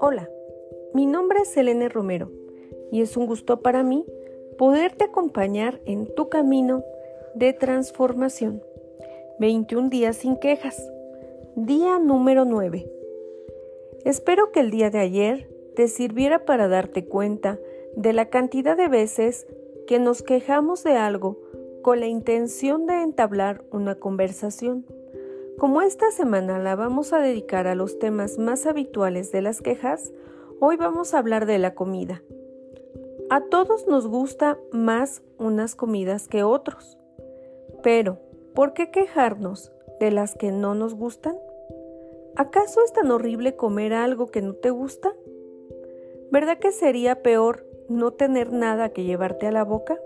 Hola, mi nombre es Elena Romero y es un gusto para mí poderte acompañar en tu camino de transformación. 21 días sin quejas. Día número 9. Espero que el día de ayer te sirviera para darte cuenta de la cantidad de veces que nos quejamos de algo con la intención de entablar una conversación. Como esta semana la vamos a dedicar a los temas más habituales de las quejas, hoy vamos a hablar de la comida. A todos nos gusta más unas comidas que otros. Pero, ¿por qué quejarnos de las que no nos gustan? ¿Acaso es tan horrible comer algo que no te gusta? ¿Verdad que sería peor no tener nada que llevarte a la boca?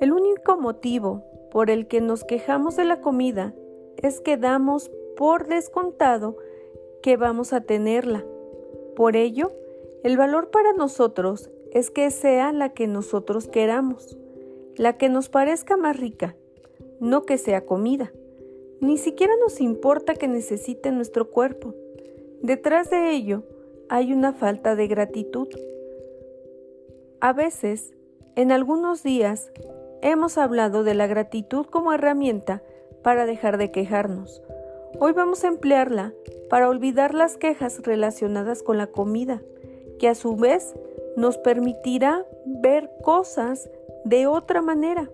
El único motivo por el que nos quejamos de la comida es que damos por descontado que vamos a tenerla. Por ello, el valor para nosotros es que sea la que nosotros queramos, la que nos parezca más rica, no que sea comida. Ni siquiera nos importa que necesite nuestro cuerpo. Detrás de ello hay una falta de gratitud. A veces, en algunos días, hemos hablado de la gratitud como herramienta para dejar de quejarnos. Hoy vamos a emplearla para olvidar las quejas relacionadas con la comida, que a su vez nos permitirá ver cosas de otra manera,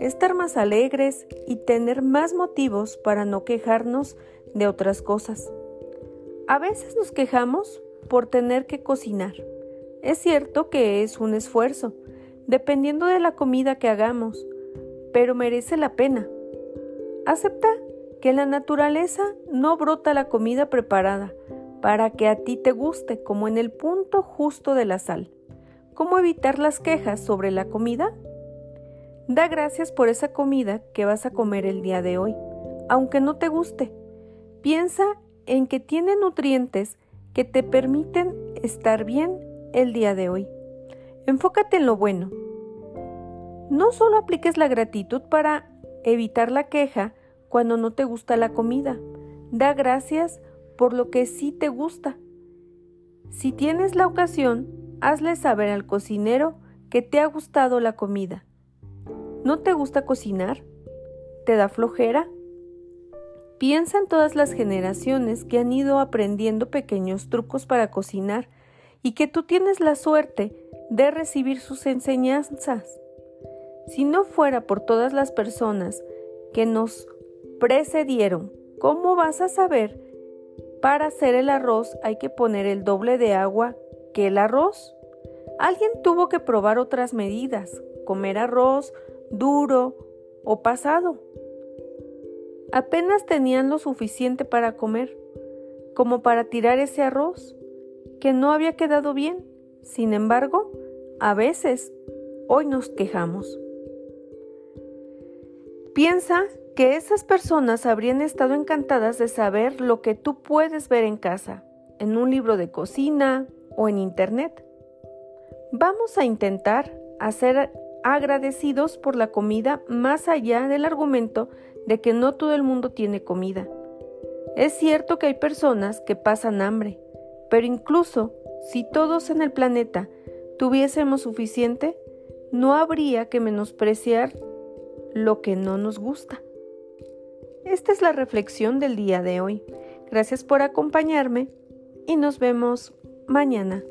estar más alegres y tener más motivos para no quejarnos de otras cosas. A veces nos quejamos por tener que cocinar. Es cierto que es un esfuerzo, dependiendo de la comida que hagamos, pero merece la pena. Acepta que la naturaleza no brota la comida preparada para que a ti te guste como en el punto justo de la sal. ¿Cómo evitar las quejas sobre la comida? Da gracias por esa comida que vas a comer el día de hoy, aunque no te guste. Piensa en que tiene nutrientes que te permiten estar bien el día de hoy. Enfócate en lo bueno. No solo apliques la gratitud para evitar la queja cuando no te gusta la comida. Da gracias por lo que sí te gusta. Si tienes la ocasión, hazle saber al cocinero que te ha gustado la comida. ¿No te gusta cocinar? ¿Te da flojera? Piensa en todas las generaciones que han ido aprendiendo pequeños trucos para cocinar y que tú tienes la suerte de recibir sus enseñanzas. Si no fuera por todas las personas que nos precedieron, ¿cómo vas a saber? Para hacer el arroz hay que poner el doble de agua que el arroz. Alguien tuvo que probar otras medidas, comer arroz duro o pasado. Apenas tenían lo suficiente para comer, como para tirar ese arroz, que no había quedado bien. Sin embargo, a veces, hoy nos quejamos. Piensa que esas personas habrían estado encantadas de saber lo que tú puedes ver en casa, en un libro de cocina o en internet. Vamos a intentar hacer agradecidos por la comida más allá del argumento de que no todo el mundo tiene comida. Es cierto que hay personas que pasan hambre, pero incluso si todos en el planeta tuviésemos suficiente, no habría que menospreciar lo que no nos gusta. Esta es la reflexión del día de hoy. Gracias por acompañarme y nos vemos mañana.